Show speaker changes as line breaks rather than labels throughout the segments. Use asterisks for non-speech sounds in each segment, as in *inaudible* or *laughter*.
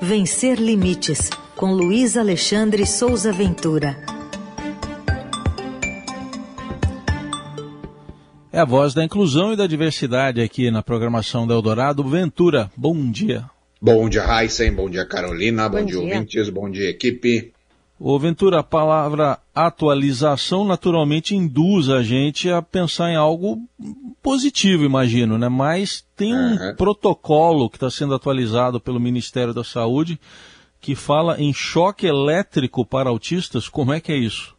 Vencer Limites, com Luiz Alexandre Souza Ventura.
É a voz da inclusão e da diversidade aqui na programação da Eldorado. Ventura, bom dia.
Bom dia, Heisen. Bom dia, Carolina. Bom, bom dia, dia, ouvintes. Bom dia, equipe.
Ô Ventura, a palavra atualização naturalmente induz a gente a pensar em algo positivo, imagino, né? Mas tem um uhum. protocolo que está sendo atualizado pelo Ministério da Saúde que fala em choque elétrico para autistas. Como é que é isso?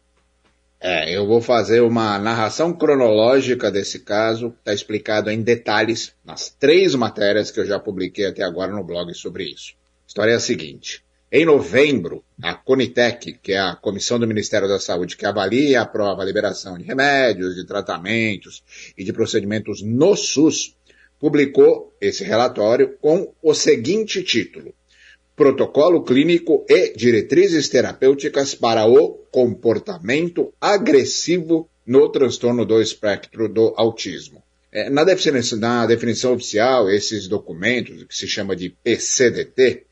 É, eu vou fazer uma narração cronológica desse caso, está explicado em detalhes nas três matérias que eu já publiquei até agora no blog sobre isso. A história é a seguinte. Em novembro, a Conitec, que é a comissão do Ministério da Saúde que avalia e aprova a liberação de remédios, de tratamentos e de procedimentos no SUS, publicou esse relatório com o seguinte título: Protocolo Clínico e Diretrizes Terapêuticas para o Comportamento Agressivo no Transtorno do Espectro do Autismo. É, na, definição, na definição oficial, esses documentos, que se chama de PCDT,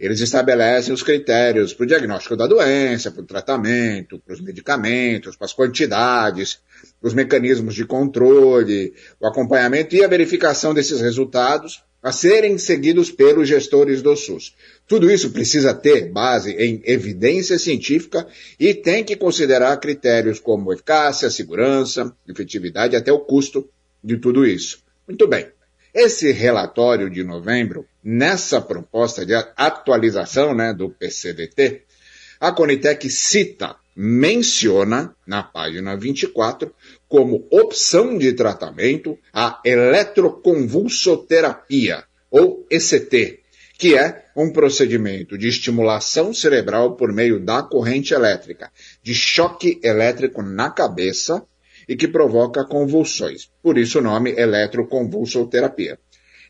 eles estabelecem os critérios para o diagnóstico da doença, para o tratamento, para os medicamentos, para as quantidades, os mecanismos de controle, o acompanhamento e a verificação desses resultados a serem seguidos pelos gestores do SUS. Tudo isso precisa ter base em evidência científica e tem que considerar critérios como eficácia, segurança, efetividade e até o custo de tudo isso. Muito bem. Esse relatório de novembro, nessa proposta de atualização né, do PCDT, a Conitec cita, menciona na página 24, como opção de tratamento a eletroconvulsoterapia, ou ECT, que é um procedimento de estimulação cerebral por meio da corrente elétrica, de choque elétrico na cabeça, e que provoca convulsões. Por isso o nome eletroconvulsoterapia.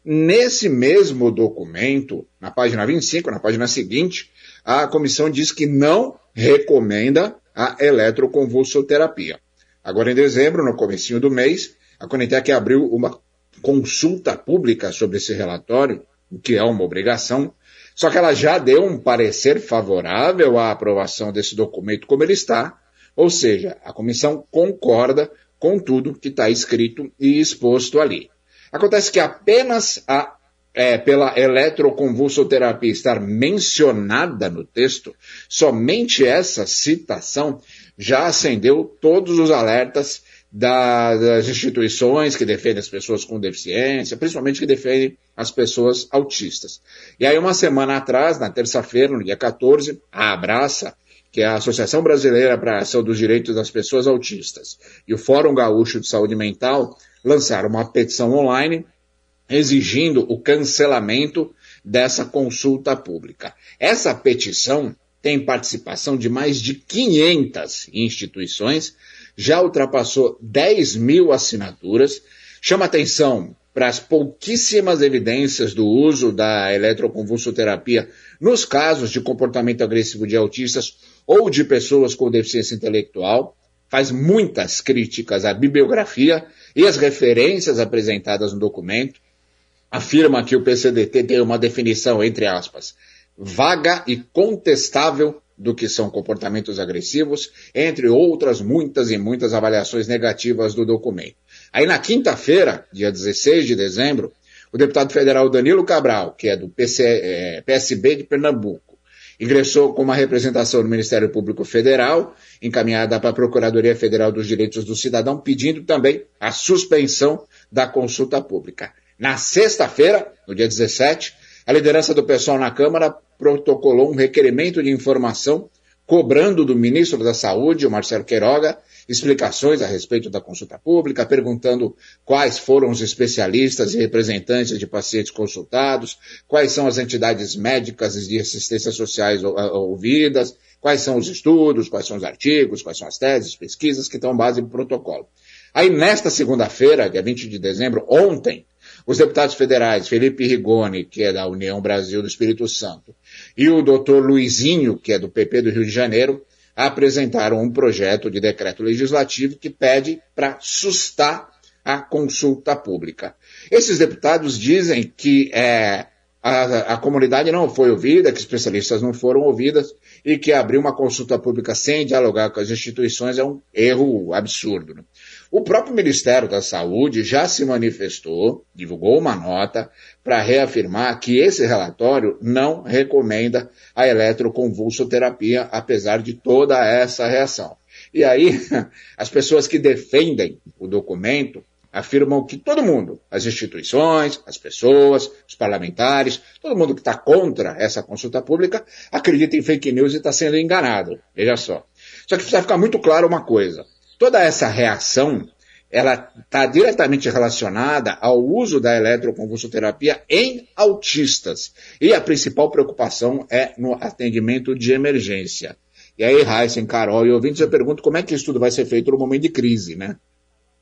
Nesse mesmo documento, na página 25, na página seguinte, a comissão diz que não recomenda a eletroconvulsoterapia. Agora, em dezembro, no comecinho do mês, a Conitec abriu uma consulta pública sobre esse relatório, o que é uma obrigação, só que ela já deu um parecer favorável à aprovação desse documento como ele está, ou seja, a comissão concorda com tudo que está escrito e exposto ali. Acontece que apenas a, é, pela eletroconvulsoterapia estar mencionada no texto, somente essa citação já acendeu todos os alertas da, das instituições que defendem as pessoas com deficiência, principalmente que defendem as pessoas autistas. E aí, uma semana atrás, na terça-feira, no dia 14, a Abraça que é a Associação Brasileira para a Ação dos Direitos das Pessoas Autistas, e o Fórum Gaúcho de Saúde Mental lançaram uma petição online exigindo o cancelamento dessa consulta pública. Essa petição tem participação de mais de 500 instituições, já ultrapassou 10 mil assinaturas, chama atenção para as pouquíssimas evidências do uso da eletroconvulsoterapia nos casos de comportamento agressivo de autistas ou de pessoas com deficiência intelectual, faz muitas críticas à bibliografia e às referências apresentadas no documento, afirma que o PCDT tem uma definição, entre aspas, vaga e contestável do que são comportamentos agressivos, entre outras muitas e muitas avaliações negativas do documento. Aí na quinta-feira, dia 16 de dezembro, o deputado federal Danilo Cabral, que é do PC, é, PSB de Pernambuco, ingressou com uma representação no Ministério Público Federal, encaminhada para a Procuradoria Federal dos Direitos do Cidadão, pedindo também a suspensão da consulta pública. Na sexta-feira, no dia 17, a liderança do pessoal na Câmara protocolou um requerimento de informação cobrando do ministro da Saúde, o Marcelo Queiroga, explicações a respeito da consulta pública, perguntando quais foram os especialistas e representantes de pacientes consultados, quais são as entidades médicas e de assistência sociais ouvidas, quais são os estudos, quais são os artigos, quais são as teses, pesquisas que estão base no protocolo. Aí, nesta segunda-feira, dia 20 de dezembro, ontem, os deputados federais Felipe Rigoni, que é da União Brasil do Espírito Santo, e o doutor Luizinho, que é do PP do Rio de Janeiro, apresentaram um projeto de decreto legislativo que pede para sustar a consulta pública. Esses deputados dizem que é, a, a, comunidade não foi ouvida, que especialistas não foram ouvidas e que abrir uma consulta pública sem dialogar com as instituições é um erro absurdo. Né? O próprio Ministério da Saúde já se manifestou, divulgou uma nota para reafirmar que esse relatório não recomenda a eletroconvulsoterapia, apesar de toda essa reação. E aí, *laughs* as pessoas que defendem o documento afirmam que todo mundo, as instituições, as pessoas, os parlamentares, todo mundo que está contra essa consulta pública, acredita em fake news e está sendo enganado. Veja só. Só que precisa ficar muito claro uma coisa. Toda essa reação, ela está diretamente relacionada ao uso da eletroconvulsoterapia em autistas. E a principal preocupação é no atendimento de emergência. E aí, Heisen, Carol e ouvintes, eu pergunto como é que isso tudo vai ser feito no momento de crise, né?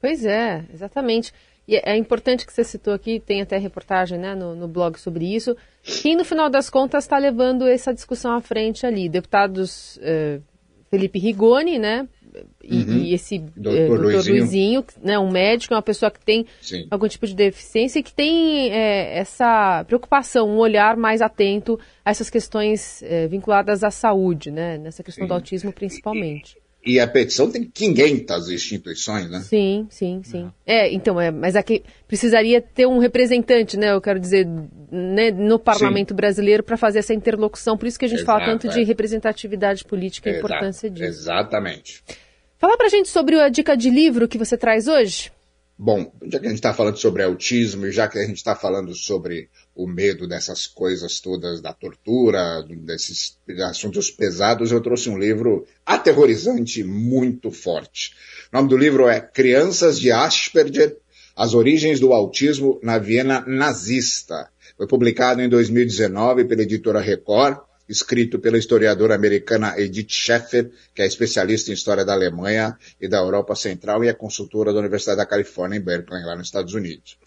Pois é, exatamente. E é importante que você citou aqui, tem até reportagem né, no, no blog sobre isso. Quem, no final das contas, está levando essa discussão à frente ali? Deputados eh, Felipe Rigoni, né? E, uhum. e esse doutor, eh, doutor Luizinho, Luizinho né, um médico, uma pessoa que tem Sim. algum tipo de deficiência e que tem eh, essa preocupação, um olhar mais atento a essas questões eh, vinculadas à saúde, né? Nessa questão Sim. do autismo principalmente.
E, e a petição tem 500 instituições, né?
Sim, sim, sim. É, é então, é, mas aqui precisaria ter um representante, né? Eu quero dizer, né, no parlamento sim. brasileiro para fazer essa interlocução. Por isso que a gente Exato, fala tanto é. de representatividade política e a importância disso.
Exatamente.
Fala pra gente sobre a dica de livro que você traz hoje.
Bom, já que a gente está falando sobre autismo e já que a gente está falando sobre o medo dessas coisas todas, da tortura, desses assuntos pesados, eu trouxe um livro aterrorizante, muito forte. O nome do livro é Crianças de Asperger, As Origens do Autismo na Viena Nazista. Foi publicado em 2019 pela editora Record escrito pela historiadora americana Edith Schaeffer, que é especialista em história da Alemanha e da Europa Central e é consultora da Universidade da Califórnia em Berkeley, lá nos Estados Unidos.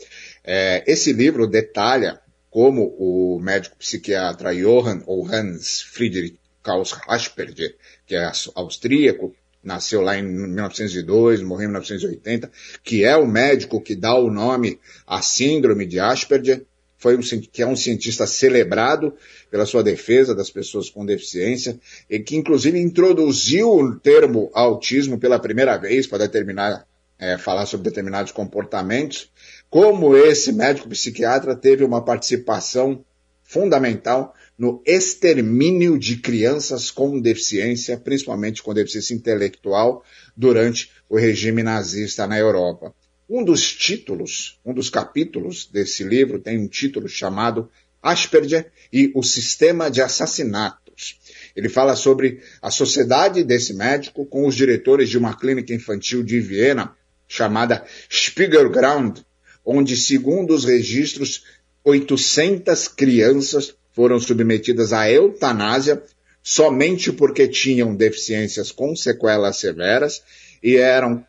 É, esse livro detalha como o médico psiquiatra Johann ou Hans Friedrich Klaus Asperger, que é austríaco, nasceu lá em 1902, morreu em 1980, que é o médico que dá o nome à síndrome de Asperger, foi um, que é um cientista celebrado pela sua defesa das pessoas com deficiência e que inclusive introduziu o termo autismo pela primeira vez para determinar, é, falar sobre determinados comportamentos. Como esse médico psiquiatra teve uma participação fundamental no extermínio de crianças com deficiência, principalmente com deficiência intelectual, durante o regime nazista na Europa. Um dos títulos, um dos capítulos desse livro tem um título chamado Asperger e o Sistema de Assassinatos. Ele fala sobre a sociedade desse médico com os diretores de uma clínica infantil de Viena chamada Spiegelground, onde, segundo os registros, 800 crianças foram submetidas à eutanásia somente porque tinham deficiências com sequelas severas e eram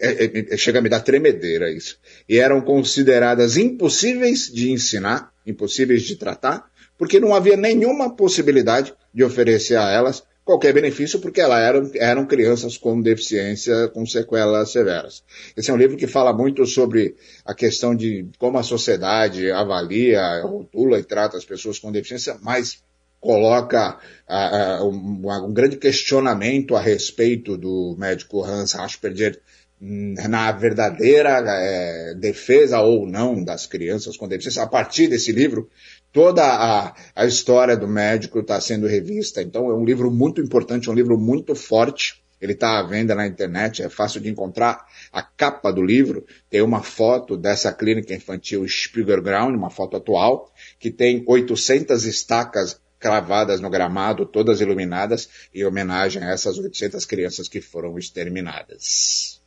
é, é, é, chega a me dar tremedeira isso. E eram consideradas impossíveis de ensinar, impossíveis de tratar, porque não havia nenhuma possibilidade de oferecer a elas qualquer benefício, porque elas eram, eram crianças com deficiência, com sequelas severas. Esse é um livro que fala muito sobre a questão de como a sociedade avalia, rotula e trata as pessoas com deficiência, mas coloca uh, um, um, grande questionamento a respeito do médico Hans Asperger na verdadeira é, defesa ou não das crianças com deficiência. A partir desse livro, toda a, a história do médico está sendo revista. Então é um livro muito importante, um livro muito forte. Ele está à venda na internet, é fácil de encontrar. A capa do livro tem uma foto dessa clínica infantil Spiegelground, uma foto atual, que tem 800 estacas cravadas no gramado, todas iluminadas, em homenagem a essas 800 crianças que foram exterminadas.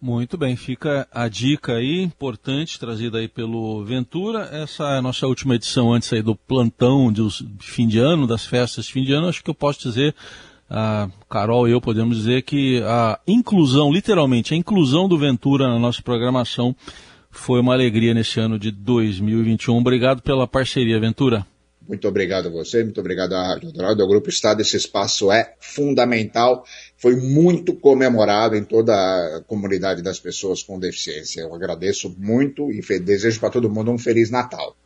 Muito bem, fica a dica aí, importante, trazida aí pelo Ventura. Essa é a nossa última edição antes aí do plantão de fim de ano, das festas de fim de ano. Acho que eu posso dizer, a Carol e eu podemos dizer que a inclusão, literalmente, a inclusão do Ventura na nossa programação foi uma alegria nesse ano de 2021. Obrigado pela parceria, Ventura.
Muito obrigado a você, muito obrigado à Rádio Dourado, ao Grupo Estado. Esse espaço é fundamental, foi muito comemorado em toda a comunidade das pessoas com deficiência. Eu agradeço muito e desejo para todo mundo um Feliz Natal.